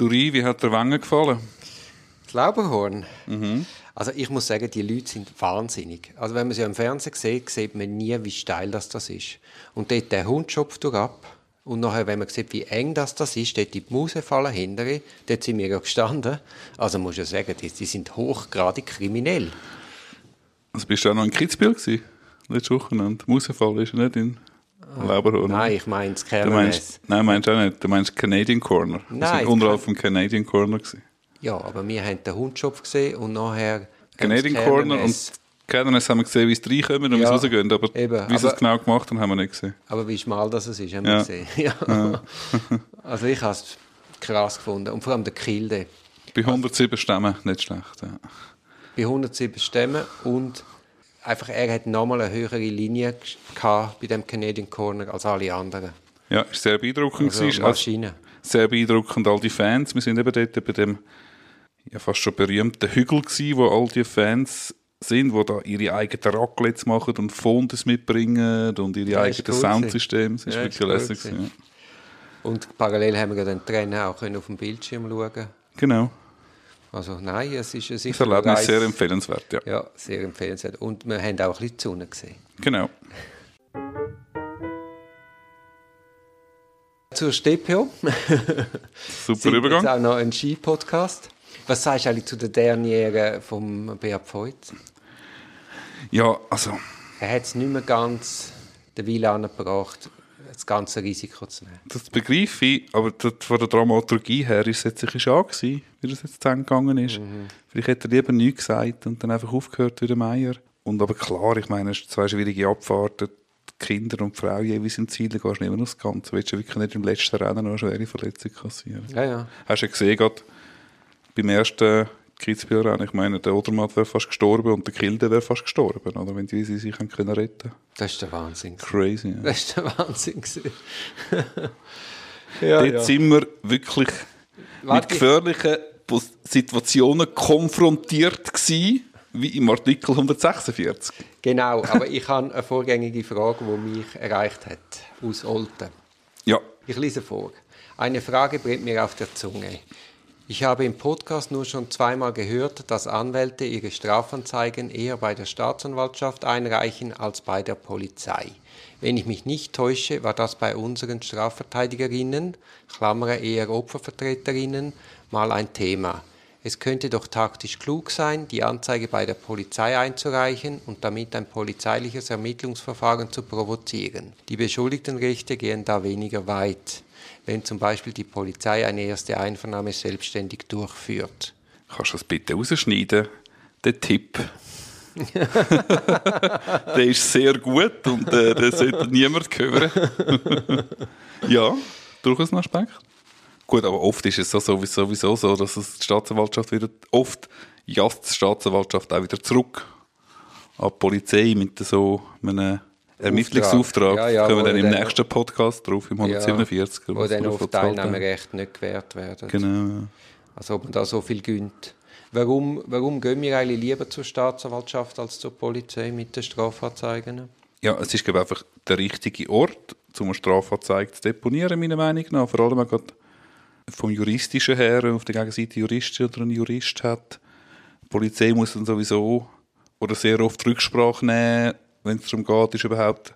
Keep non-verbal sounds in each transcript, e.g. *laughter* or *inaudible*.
Duri, wie hat der Wange gefallen? Das Lauberhorn? Mhm. Also ich muss sagen, die Leute sind wahnsinnig. Also wenn man sie im Fernsehen sieht, sieht man nie, wie steil das, das ist. Und dort der Hund schopft ab. Und nachher, wenn man sieht, wie eng das, das ist, dort die Muse fallen hinterher, dort sind wir ja gestanden. Also muss ich sagen, die, die sind hochgradig kriminell. Also bist du auch noch in Kitzbühel gewesen? Letzte Wochenende. Mausefall ist nicht in Lauberhorn. Nein, ich meine das Kernes. Nein, meinst du auch nicht. Du meinst Canadian Corner. Nein. Wir sind unterhalb vom Canadian Corner gewesen. Ja, aber wir haben den Hundschopf gesehen und nachher... Canadian Corner und Kernes haben wir gesehen, wie es reinkommen und ja, wie es rausgehen. Aber eben, wie sie es genau gemacht haben, haben wir nicht gesehen. Aber wie schmal das ist, haben wir gesehen. *laughs* Ja. ja. *laughs* also ich habe es krass gefunden. Und vor allem der Kilde. Bei 107 Stämmen nicht schlecht. Ja. Bei 107 Stämmen und einfach er hat nochmal eine höhere Linie gehabt bei dem Canadian Corner als alle anderen. Ja, ist sehr beeindruckend. Also Maschine. Sehr beeindruckend, all die Fans. Wir sind eben dort bei dem ja, fast schon berühmten Hügel gewesen, wo all die Fans sind, die da ihre eigenen Raclets machen und Fondes mitbringen und ihre ja, eigenen Soundsysteme. Das ja, wirklich lässig. Ja. Und parallel haben wir den Trainer auch auf dem Bildschirm schauen Genau. Also nein, es ist sicher Das Erlebnis sehr empfehlenswert, ja. Ja, sehr empfehlenswert. Und wir haben auch ein bisschen die Sonne gesehen. Genau. *laughs* Zur StPO. *laughs* Super Übergang. Jetzt auch noch ein Ski-Podcast. Was sagst du eigentlich zu der Derniere vom Beat Voigt? Ja, also... Er hat es nicht mehr ganz den Wille angebracht, das ganze Risiko zu nehmen. Das begreife ich, aber von der Dramaturgie her ist es jetzt ein bisschen schade wie das jetzt gegangen ist. Mhm. Vielleicht hätte er lieber nichts gesagt und dann einfach aufgehört wie der Meier. Und aber klar, ich meine, es ist zwei schwierige Abfahrten, die Kinder und die Frau jeweils im Ziel, gehst du nicht mehr noch das Ganze. Du willst ja wirklich nicht im letzten Rennen noch eine schwere Verletzung kassieren. Ja, ja. Hast du ja gesehen, gerade beim ersten Kitzbühel Ich meine, der Odermatt wäre fast gestorben und der Kilde wäre fast gestorben, oder? wenn die sich haben können retten Das ist der Wahnsinn. Crazy. Ja. Das ist der Wahnsinn. *laughs* ja, Dort ja. sind wir wirklich Warte. mit gefährlichen Situationen konfrontiert gewesen, wie im Artikel 146. Genau, aber ich habe eine vorgängige Frage, die mich erreicht hat, aus Olten. Ja. Ich lese vor. Eine Frage brennt mir auf der Zunge. Ich habe im Podcast nur schon zweimal gehört, dass Anwälte ihre Strafanzeigen eher bei der Staatsanwaltschaft einreichen als bei der Polizei. Wenn ich mich nicht täusche, war das bei unseren Strafverteidigerinnen, Klammer eher Opfervertreterinnen, mal ein Thema. Es könnte doch taktisch klug sein, die Anzeige bei der Polizei einzureichen und damit ein polizeiliches Ermittlungsverfahren zu provozieren. Die Beschuldigtenrechte gehen da weniger weit wenn zum Beispiel die Polizei eine erste Einvernahme selbstständig durchführt. Kannst du das bitte rausschneiden, den Tipp? *laughs* der ist sehr gut und äh, den sollte niemand hören. *laughs* ja, durchaus ein Aspekt. Gut, aber oft ist es so, sowieso so, dass es die Staatsanwaltschaft wieder, oft jast die Staatsanwaltschaft auch wieder zurück an die Polizei mit so einem Ermittlungsauftrag. Ja, ja, Kommen wir dann im dann nächsten Podcast drauf, im 147. Ja, wo dann auf Teilnahmerecht nicht gewährt werden. Genau. Also ob man da so viel gönnt. Warum, warum gehen wir eigentlich lieber zur Staatsanwaltschaft als zur Polizei mit den Strafanzeigen? Ja, es ist glaube einfach der richtige Ort, um eine Strafanzeige zu deponieren, meiner Meinung nach. Vor allem gerade vom Juristischen her, auf der Gegenseite Juristin oder einen Jurist hat. Die Polizei muss dann sowieso oder sehr oft Rücksprache nehmen wenn es darum geht, ist überhaupt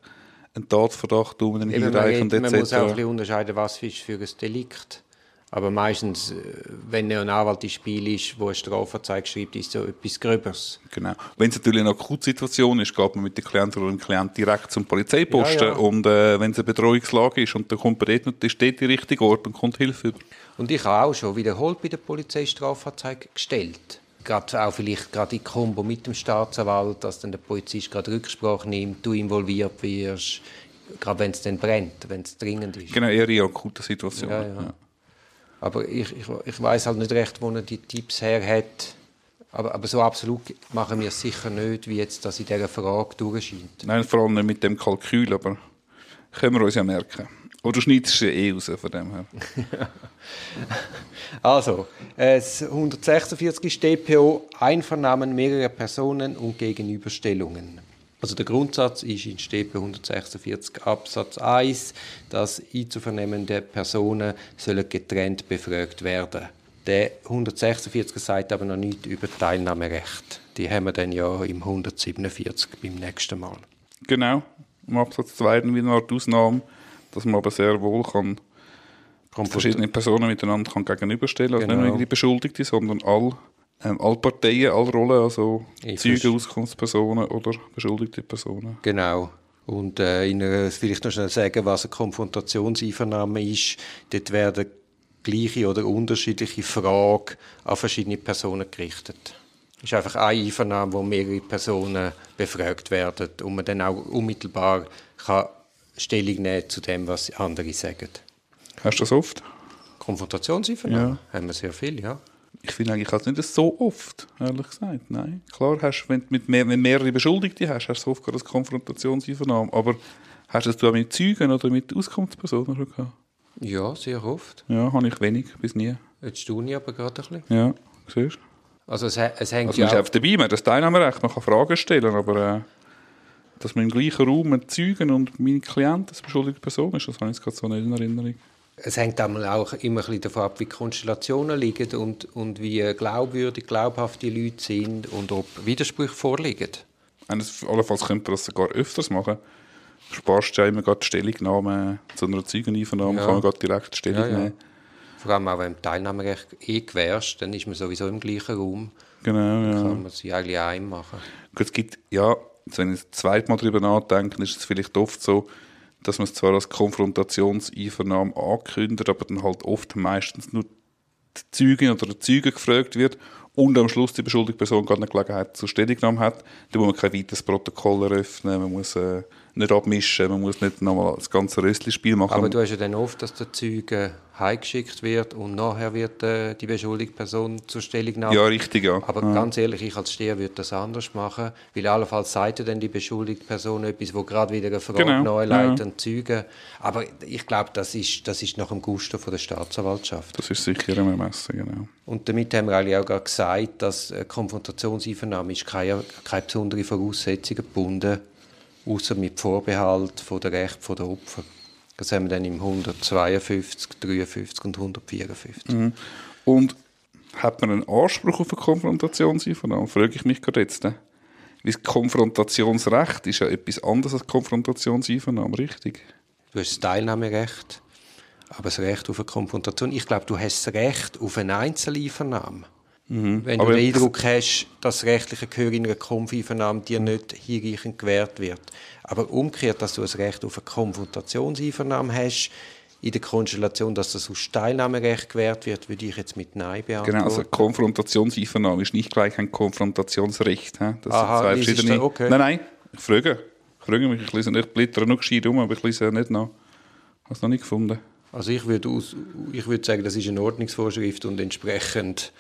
ein Tatverdacht um einen Hinreichend etc. Man muss auch ein bisschen unterscheiden, was ist für ein Delikt. Aber meistens, äh, wenn ein Anwalt im Spiel ist, wo eine Strafanzeige schreibt, ist so etwas Gröberes. Genau. Wenn es natürlich eine Akutsituation ist, geht man mit der Klientin oder dem Klient direkt zum Polizeiposten. Ja, ja. Und äh, wenn es eine Bedrohungslage ist und dann kommt man dort, dann steht die richtige Ort und kommt Hilfe über. Und ich habe auch schon wiederholt bei der Polizei Strafanzeige gestellt gerade auch vielleicht gerade in Kombo mit dem Staatsanwalt, dass dann der Polizist gerade Rücksprache nimmt, du involviert wirst, gerade wenn es dann brennt, wenn es dringend ist. Genau, eher in akuter Situation. Ja, ja. ja. Aber ich, ich, ich weiß halt nicht recht, wo er die Tipps her hat. Aber, aber so absolut machen wir es sicher nicht, wie jetzt das in dieser Frage durchscheint. Nein, vor allem nicht mit dem Kalkül, aber können wir uns ja merken. Oder schneidest du eh raus von dem her? *laughs* also, das 146 ist DPO Einvernahmen mehrerer Personen und Gegenüberstellungen. Also der Grundsatz ist in StPO 146 Absatz 1, dass einzuvernehmende Personen sollen getrennt befragt werden. Der 146 sagt aber noch nichts über Teilnahmerecht. Die haben wir dann ja im 147 beim nächsten Mal. Genau, im Absatz 2 dann wieder eine Art Ausnahme, dass man aber sehr wohl kann verschiedene Personen miteinander kann gegenüberstellen kann. Also Genau. nicht nur die Beschuldigte, sondern all, ähm, alle Parteien, alle Rollen, also Ich Zeugen, Auskunftspersonen oder beschuldigte Personen. Genau. Und äh, in einer, vielleicht noch schnell sagen, was eine Konfrontationseinvernahme ist. Dort werden gleiche oder unterschiedliche Fragen an verschiedene Personen gerichtet. Es ist einfach eine Einvernahme, wo mehrere Personen befragt werden und man dann auch unmittelbar kann Stellung nehmen zu dem, was andere sagen. Hast du das oft? Konfrontationseinvernahme Ja. haben wir sehr viel, ja. Ich finde eigentlich halt nicht so oft, ehrlich gesagt. Nein. Klar, hast, wenn du mit mehr, wenn mehrere Beschuldigte hast, hast du oft gerade das Konfrontationseinvernahmen. Aber hast du es auch mit Zeugen oder mit Auskunftspersonen schon gehabt? Ja, sehr oft. Ja, habe ich wenig, bis nie. Jetzt staune ich aber gerade ein bisschen. Ja, siehst du? Also es, es hängt Also ja man ist auch- dabei, man hat das Teilnahmerecht, man kann Fragen stellen, aber äh, dass man im gleichen Raum mit Zeugen und meine Klienten als beschuldigte Person ist, das habe ich jetzt gerade so nicht in Erinnerung. Es hängt auch immer ein bisschen davon ab, wie Konstellationen liegen und, und wie glaubwürdig, glaubhaft die Leute sind und ob Widersprüche vorliegen. Eines, allenfalls könnte man das sogar öfters machen. Du sparst ja immer gerade die Stellungnahme zu einer Zeugeneinvernahme, Ja. kann man gerade direkt Stellung Ja, ja. nehmen. Vor allem auch, wenn du Teilnahmerecht eh gewährst, dann ist man sowieso im gleichen Raum. Genau, ja. Kann man sie eigentlich einem machen. Gut, es gibt, ja, wenn ich das zweite Mal darüber nachdenke, ist es vielleicht oft so, dass man es zwar als Konfrontationseinvernahme ankündigt, aber dann halt oft meistens nur die Zeugin oder der Zeuge gefragt wird und am Schluss die beschuldigte Person gar eine Gelegenheit zur Stellungnahme hat. Da muss man kein weiteres Protokoll eröffnen, man muss äh, nicht abmischen, man muss nicht nochmal das ganze Röstli-Spiel machen. Aber du hast ja dann oft, dass der Zeuge heimgeschickt wird und nachher wird äh, die beschuldigte Person zur Stellungnahme. ja, richtig, ja. Aber ganz ehrlich, ich als Steher würde das anders machen, weil allenfalls sagt ja dann die beschuldigte Person etwas, wo gerade wieder eine Frage Genau, neu leitet ja. die Zeugen. Aber ich glaube, das ist, das ist nach dem Gusto von der Staatsanwaltschaft. Das ist sicher im Ermessen, genau. Und damit haben wir eigentlich auch gerade gesagt, dass eine Konfrontationseinvernahme ist keine, keine besondere Voraussetzungen gebunden, außer mit Vorbehalt von der Rechte der Opfer. Das haben wir dann im 152, 53 und 154. Mhm. Und hat man einen Anspruch auf eine Konfrontationseinvernahme? Frage ich mich gerade jetzt. Ne? Weil das Konfrontationsrecht ist ja etwas anderes als Konfrontationseinvernahme, richtig? Du hast das Teilnahmerecht, aber das Recht auf eine Konfrontation. Ich glaube, du hast das Recht auf eine Einzeleinvernahme. Wenn Aber du den das- Eindruck hast, dass das rechtliche Gehör in einer Konfeinvernahme dir nicht hinreichend gewährt wird. Aber umgekehrt, dass du das Recht auf eine Konfrontationseinvernahme hast, in der Konstellation, dass das aus Teilnahmerecht gewährt wird, würde ich jetzt mit Nein beantworten. Genau, also Konfrontationseinvernahme ist nicht gleich ein Konfrontationsrecht. he? Das Aha, sind zwei verschiedene. du- okay. Nein, nein, ich frage. Ich frage mich, ich lese nicht, blätter noch gescheit um, aber ich lese nicht nach. Ich habe es noch nicht gefunden. Also ich würde, aus, ich würde sagen, das ist eine Ordnungsvorschrift und entsprechend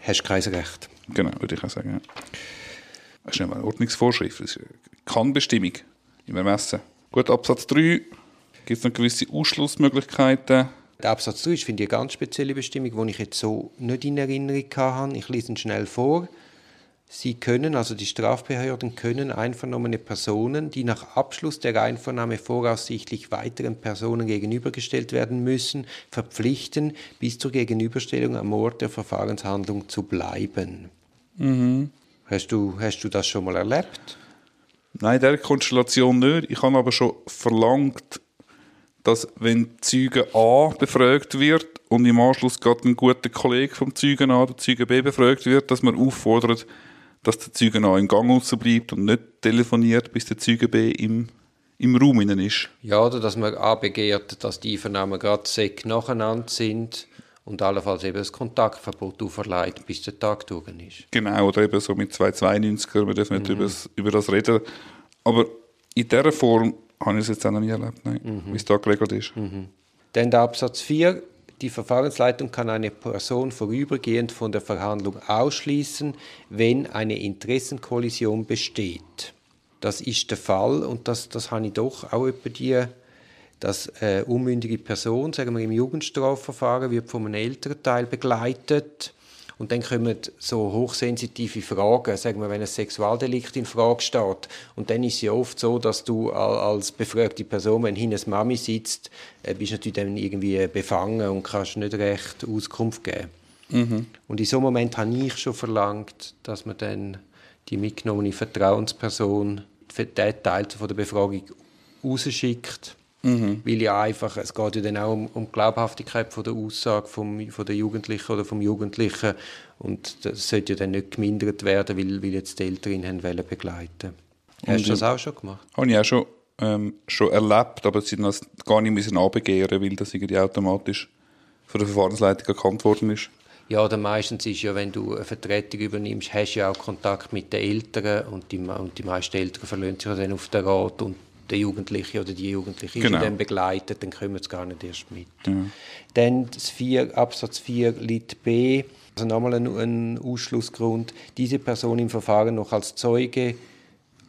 hast du kein Recht. Genau, würde ich auch sagen. Ja. Das ist nicht eine Ordnungsvorschrift, das ist eine Kannbestimmung im Ermessen. Gut, Absatz 3 gibt es noch gewisse Ausschlussmöglichkeiten. Der Absatz 3 ist, finde ich, eine ganz spezielle Bestimmung, die ich jetzt so nicht in Erinnerung hatte. Ich lese ihn schnell vor. Sie können, also die Strafbehörden können einvernommene Personen, die nach Abschluss der Einvernahme voraussichtlich weiteren Personen gegenübergestellt werden müssen, verpflichten, bis zur Gegenüberstellung am Ort der Verfahrenshandlung zu bleiben. Hast, du, hast du das schon mal erlebt? Nein, in dieser Konstellation nicht. Ich habe aber schon verlangt, dass wenn Zeuge A befragt wird und im Anschluss gerade ein guter Kollege vom Zeugen A, der Zeuge B befragt wird, dass man auffordert, dass der Zeuge A im Gang bleibt und nicht telefoniert, bis der Zeuge B im, im Raum innen ist. Ja, oder dass man anbegehrt, dass die Einvernahmen gerade sechs nacheinander sind und allenfalls eben das Kontaktverbot auferlegt, bis der Tag durch ist. Genau, oder eben so mit 292er, wir dürfen nicht über, das, über das reden. Aber in dieser Form habe ich es jetzt auch noch nie erlebt, nein, wie es da geregelt ist. Dann der Absatz 4. Die Verfahrensleitung kann eine Person vorübergehend von der Verhandlung ausschließen, wenn eine Interessenkollision besteht. Das ist der Fall und das, das habe ich doch auch etwa die, dass eine unmündige Person, sagen wir im Jugendstrafverfahren, wird von einem Elternteil begleitet Und dann kommen so hochsensitive Fragen, sagen wir, wenn ein Sexualdelikt in Frage steht. Und dann ist es ja oft so, dass du als befragte Person, wenn hinten eine Mami sitzt, äh, bist natürlich dann irgendwie befangen und kannst nicht recht Auskunft geben. Mhm. Und in so einem Moment habe ich schon verlangt, dass man dann die mitgenommene Vertrauensperson für den Teil von der Befragung rausschickt. Mhm. Weil ja einfach, es geht ja dann auch um, um die Glaubhaftigkeit von der Aussage vom, von der Jugendlichen oder vom Jugendlichen und das sollte ja dann nicht gemindert werden, weil, weil jetzt die Eltern ihn wollen begleiten Hast du das auch schon gemacht? Habe ich auch schon, ähm, schon erlebt, aber sie das gar nicht müssen abbegehren, weil das irgendwie automatisch von der Verfahrensleitung erkannt worden ist. Ja, oder meistens ist ja, wenn du eine Vertretung übernimmst, hast du ja auch Kontakt mit den Eltern und die, und die meisten Eltern verlassen sich dann auf den Rat und der Jugendliche oder die Jugendliche genau. ist dann begleitet, dann kommen sie gar nicht erst mit. Ja. Dann 4, Absatz 4 Lit B, also nochmal ein, ein Ausschlussgrund, diese Person im Verfahren noch als Zeuge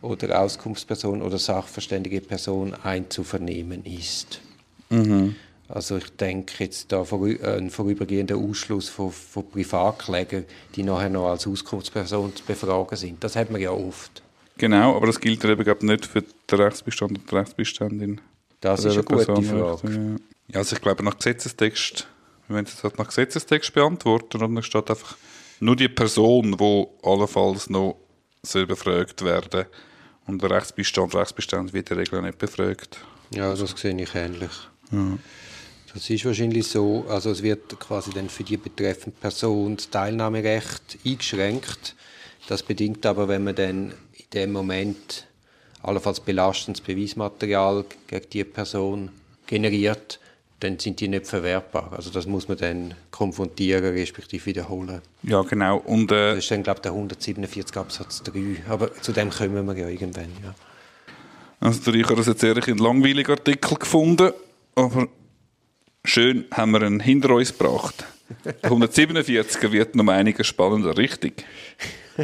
oder Auskunftsperson oder sachverständige Person einzuvernehmen ist. Mhm. Also ich denke jetzt da ein vorübergehender Ausschluss von, von Privatklägern, die nachher noch als Auskunftsperson zu befragen sind. Das hat man ja oft. Genau, aber das gilt eben glaube nicht für den Rechtsbestand und die Rechtsbeständin. Das ist eine gute Person Frage. Ja, also ich glaube nach Gesetzestext, wenn Sie es halt nach Gesetzestext beantworten, und dann steht einfach nur die Person, die allenfalls noch soll befragt werden und der Rechtsbestand, Rechtsbestand wird in der Regel nicht befragt. Ja, das sehe ich ähnlich. Ja. Das ist wahrscheinlich so, also es wird quasi dann für die betreffende Person das Teilnahmerecht eingeschränkt. Das bedingt aber, wenn man dann dem Moment allenfalls belastendes Beweismaterial gegen die Person generiert, dann sind die nicht verwertbar. Also das muss man dann konfrontieren, respektive wiederholen. Ja, genau. Und, äh, das ist dann, glaube ich, der 147 Absatz 3. Aber zu dem kommen wir ja irgendwann, ja. Also ich habe das jetzt ehrlich ein langweiliger Artikel gefunden, aber schön haben wir ihn hinter uns gebracht. Der 147er wird noch einiges spannender, richtig? *laughs*